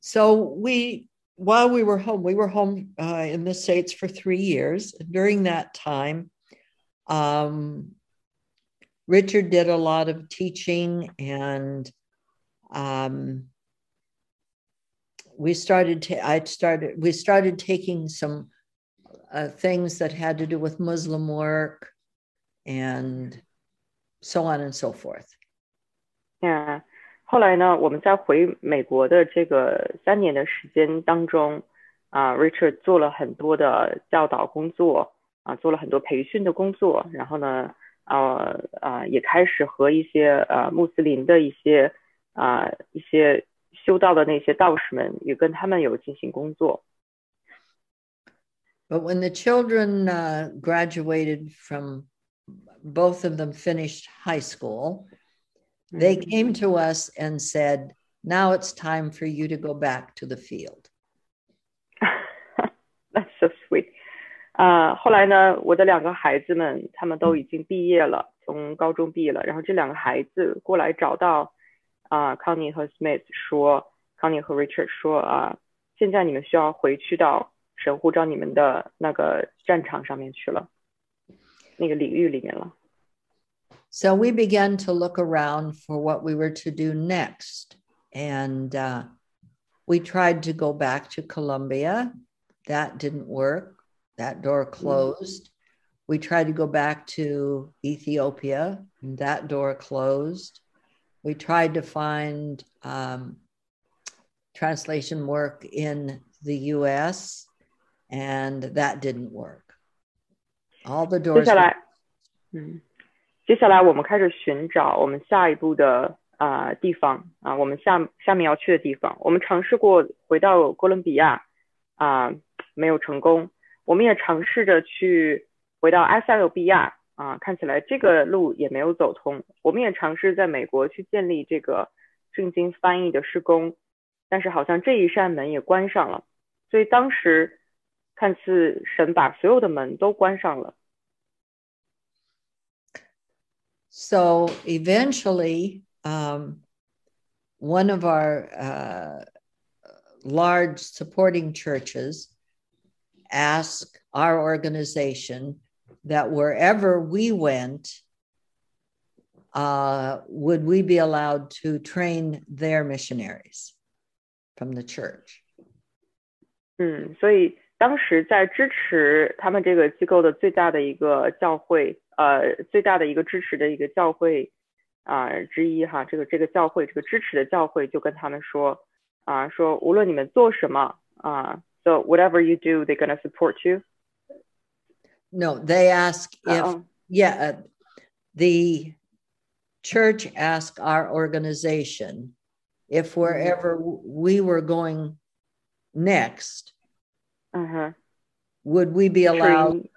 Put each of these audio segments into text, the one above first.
So we, while we were home, we were home uh, in the States for three years. During that time, um, Richard did a lot of teaching and um, we started to, I started, we started taking some uh, things that had to do with Muslim work and so on and so forth. Yeah. 后来呢，我们在回美国的这个三年的时间当中，啊，Richard 做了很多的教导工作，啊，做了很多培训的工作，然后呢，呃呃，也开始和一些呃穆斯林的一些啊一些修道的那些道士们，也跟他们有进行工作。But when the children uh, graduated from both of them finished high school, they mm-hmm. came to us and said, Now it's time for you to go back to the field. That's so sweet. 啊、uh,，后来呢，我的两个孩子们他们都已经毕业了，从高中毕业了。然后这两个孩子过来找到啊、uh, Connie 和 Smith 说，Connie 和 Richard 说啊，现在你们需要回去到神呼召你们的那个战场上面去了，那个领域里面了。 So we began to look around for what we were to do next. And uh, we tried to go back to Colombia. That didn't work. That door closed. We tried to go back to Ethiopia. That door closed. We tried to find um, translation work in the US, and that didn't work. All the doors. 接下来我们开始寻找我们下一步的啊、地方啊，我们下下面要去的地方。我们尝试过回到哥伦比亚啊、没有成功。我们也尝试着去回到埃塞俄比亚啊，看起来这个路也没有走通。我们也尝试在美国去建立这个圣经翻译的施工，但是好像这一扇门也关上了。所以当时看似神把所有的门都关上了。So eventually, um, one of our uh, large supporting churches asked our organization that wherever we went, uh, would we be allowed to train their missionaries from the church? 嗯，所以 当时在支持他们这个机构的最大的一个教会，呃，最大的一个支持的一个教会啊、呃、之一哈，这个这个教会这个支持的教会就跟他们说啊、呃，说无论你们做什么啊、呃、，so whatever you do, they're gonna support you. No, they ask if uh yeah, uh, the church asked our organization if wherever we were going next uh-huh. would we be allowed train.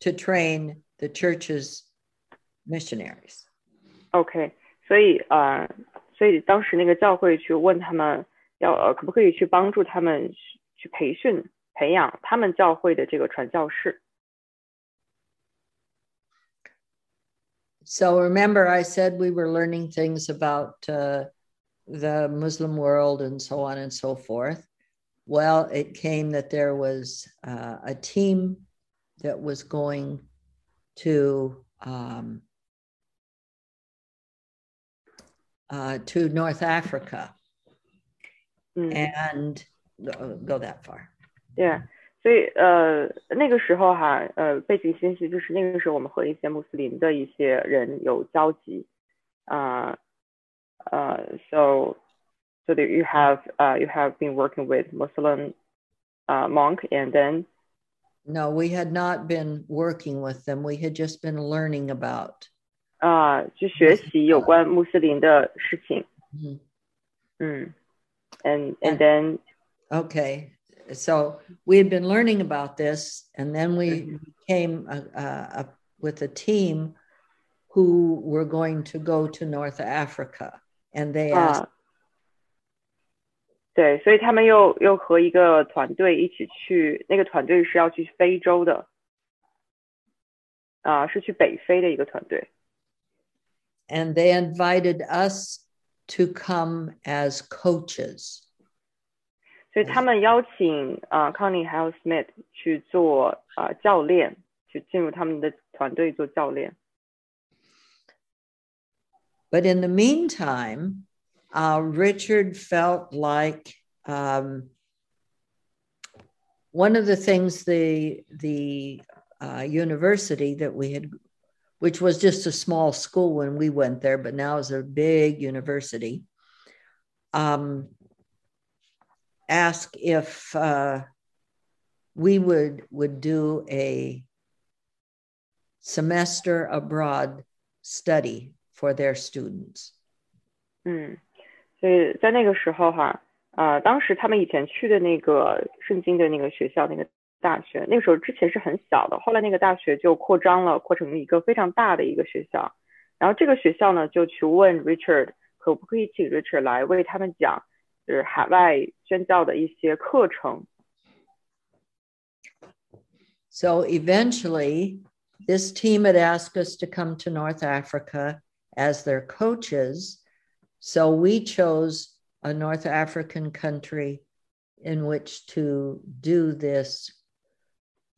to train the church's missionaries? OK，所以呃，所以当时那个教会去问他们要呃可不可以去帮助他们去培训培养他们教会的这个传教士。So remember, I said we were learning things about uh, the Muslim world and so on and so forth. Well, it came that there was uh, a team that was going to um, uh, to North Africa, mm. and go, go that far. Yeah. 所以呃那个时候哈呃背景信息就是那个时候我们和一些穆斯林的一些人有交集啊呃 so so that you have uh, you have been working with Muslim uh, monk and then no we had not been working with them we had just been learning about 啊、uh, 去学习有关穆斯林的事情嗯嗯 and and then okay so we had been learning about this and then we mm-hmm. came uh, uh, with a team who were going to go to north africa and they asked 对，所以他们又又和一个团队一起去，那个团队是要去非洲的，啊，是去北非的一个团队。And they invited us to come as coaches. 所以他们邀请啊、康妮还有 Smith 去做啊、教练，去进入他们的团队做教练。But in the meantime, uh, Richard felt like um, one of the things the the uh, university that we had, which was just a small school when we went there, but now is a big university, um, asked if uh, we would would do a semester abroad study for their students. 嗯，所以在那个时候哈，呃，当时他们以前去的那个圣经的那个学校，那个大学，那个时候之前是很小的，后来那个大学就扩张了，扩成一个非常大的一个学校。然后这个学校呢，就去问 Richard 可不可以请 Richard 来为他们讲，就是海外宣教的一些课程。 So eventually, this team had asked us to come to North Africa as their coaches. So we chose a North African country in which to do this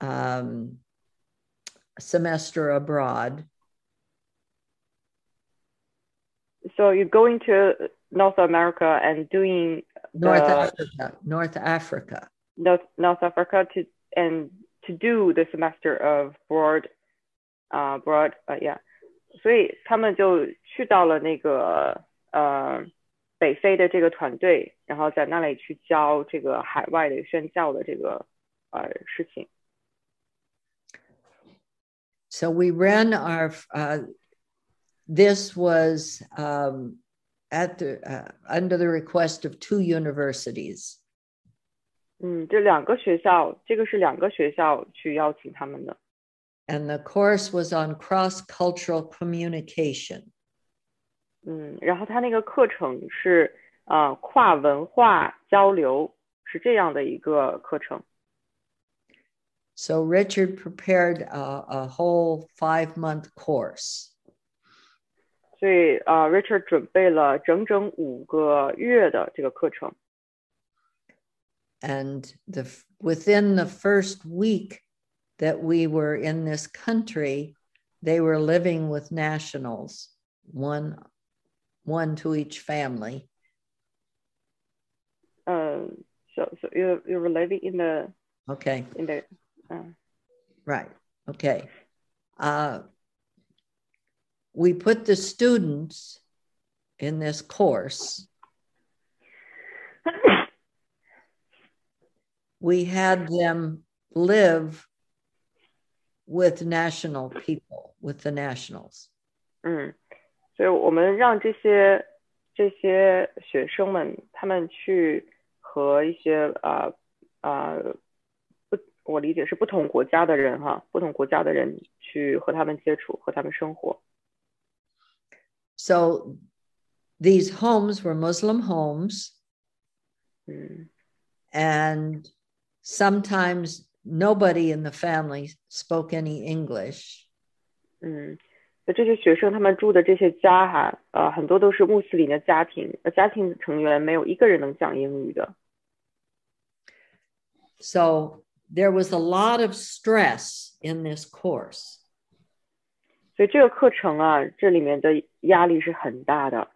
um, semester abroad. So you're going to North America and doing North Uh, Africa, North Africa. North North Africa to and to do the semester of broad 啊、broad 呃、yeah，所以他们就去到了那个 呃北非的这个团队，然后在那里去教这个海外的宣教的这个呃事情。 So we ran our, uh, this was um, at the, uh, under the request of two universities. 嗯，这两个学校，这个是两个学校去邀请他们的。 And the course was on cross cultural communication. 嗯，然后他那个课程是呃跨文化交流，是这样的一个课程。 So Richard prepared a, a whole five month course. 所以呃，Richard 准备了整整五个月的这个课程。 And the, within the first week that we were in this country, they were living with nationals, one, one to each family. Uh, so, so you're, you're related in the okay in the uh, right okay. Uh, we put the students in this course. we had them live with national people, with the nationals. Mm. 所以我们让这些这些学生们他们去和一些呃呃不，我理解是不同国家的人哈，不同国家的人去和他们接触，和他们生活。 So these homes were Muslim homes, 嗯 and sometimes nobody in the family spoke any English. 嗯，那 这些学生他们住的这些家哈，呃，很多都是穆斯林的家庭，呃，家庭成员没有一个人能讲英语的。 So there was a lot of stress in this course. 所以这个课程啊，这里面的压力是很大的。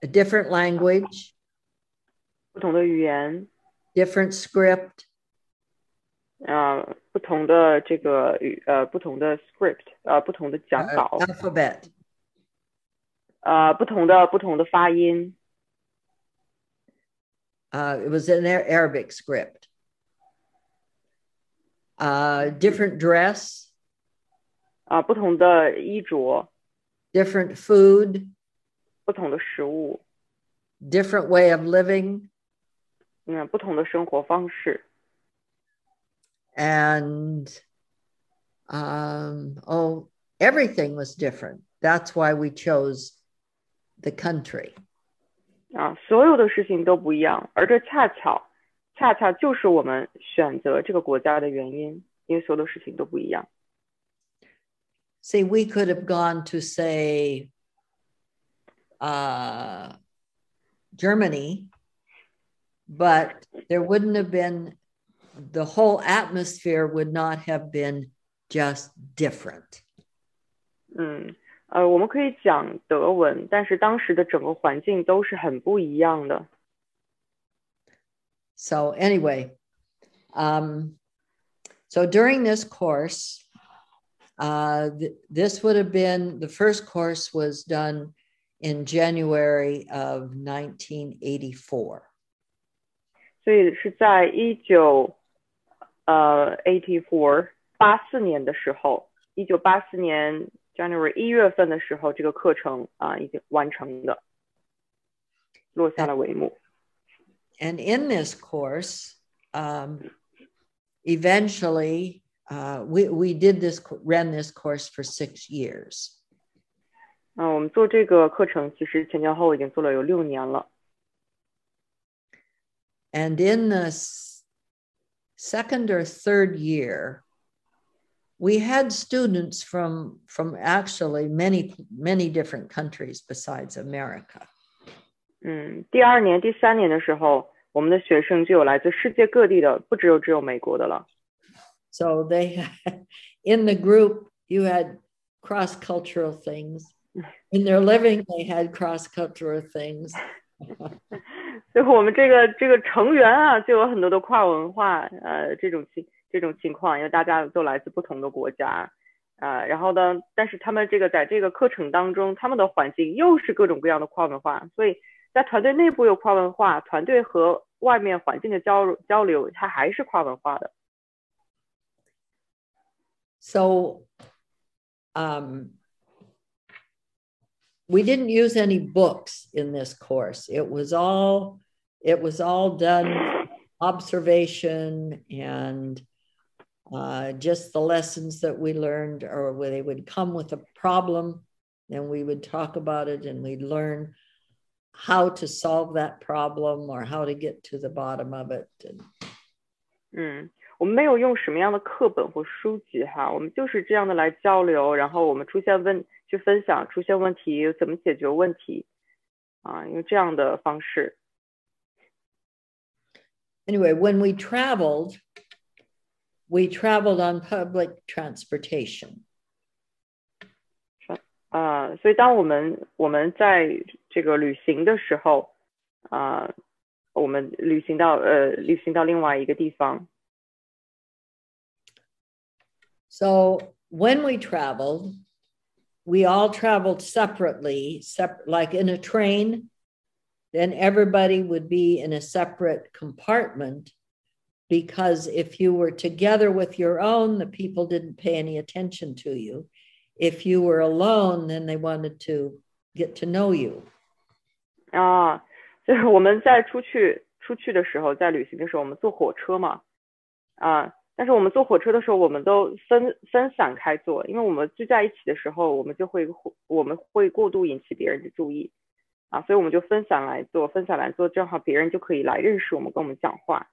A different language, 不同的语言， different script, 呃， 不同的这个语，呃，不同的 script，呃，不同的讲 uh, 稿， alphabet. 呃，不同的不同的发音， Uh, it was an Ar- Arabic script. Uh, different dress, 啊、不同的衣着， different food, 不同的食物， different way of living, 嗯，不同的生活方式， and um, oh, everything was different. That's why we chose the country. 啊，所有的事情都不一样，而这恰巧，恰恰就是我们选择这个国家的原因，因为所有的事情都不一样。 See, we could have gone to say uh, Germany, but there wouldn't have been the whole atmosphere would not have been just different. 嗯，呃，我们可以讲德文，但是当时的整个环境都是很不一样的。So anyway, um, so during this course, uh, th- this would have been the first course was done in January of 1984. 所以是在一九 呃 eighty four 八四年的时候，一九八四年 January 一月份的时候，这个课程啊、已经完成的，落下了帷幕。 And in this course, um, eventually, uh, we, we did this, co- ran this course for six years. 嗯、我们做这个课程其实前前后后已经做了有六年了。 And in the s- second or third year, we had students from, from actually many, many different countries besides America. 嗯，第二年、第三年的时候，我们的学生就有来自世界各地的，不只有只有美国的了。 So they had, in the group, you had cross cultural things. In their living, they had cross cultural things. 所以我们这个这个成员啊，就有很多的跨文化呃这种情这种情况，因为大家都来自不同的国家，呃，然后呢，但是他们这个在这个课程当中，他们的环境又是各种各样的跨文化，所以在团队内部有跨文化，团队和外面环境的交交流，它还是跨文化的。So um, we didn't use any books in this course. It was all it was all done observation and uh, just the lessons that we learned, or where they would come with a problem, and we would talk about it, and we'd learn how to solve that problem or how to get to the bottom of it. And 嗯，我们没有用什么样的课本或书籍哈，我们就是这样的来交流，然后我们出现问去分享出现问题怎么解决问题啊，用这样的方式。anyway, when we traveled, we traveled on public transportation. 啊，所以当我们我们在这个旅行的时候，啊，我们旅行到呃旅行到另外一个地方， So when we traveled, we all traveled separately, sep- like in a train. Then everybody would be in a separate compartment because if you were together with your own, the people didn't pay any attention to you. If you were alone, then they wanted to get to know you. 啊， 就是我们在出去出去的时候，在旅行的时候，我们坐火车嘛，啊，但是我们坐火车的时候，我们都分分散开坐，因为我们聚在一起的时候，我们就会我们会过度引起别人的注意，啊，所以我们就分散来坐，分散来坐，正好别人就可以来认识我们，跟我们讲话。